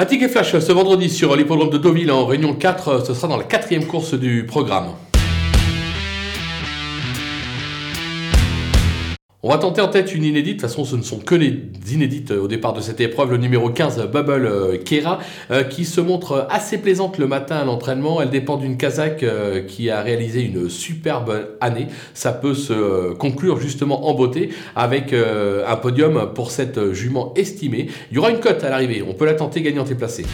Un ticket flash ce vendredi sur l'hippodrome de Deauville en réunion 4, ce sera dans la quatrième course du programme. On va tenter en tête une inédite, de toute façon ce ne sont que les inédites au départ de cette épreuve, le numéro 15 Bubble euh, Kera euh, qui se montre assez plaisante le matin à l'entraînement, elle dépend d'une Kazakh euh, qui a réalisé une superbe année, ça peut se conclure justement en beauté avec un podium pour cette jument estimée, il y aura une cote à l'arrivée, on peut la tenter gagnante et placée.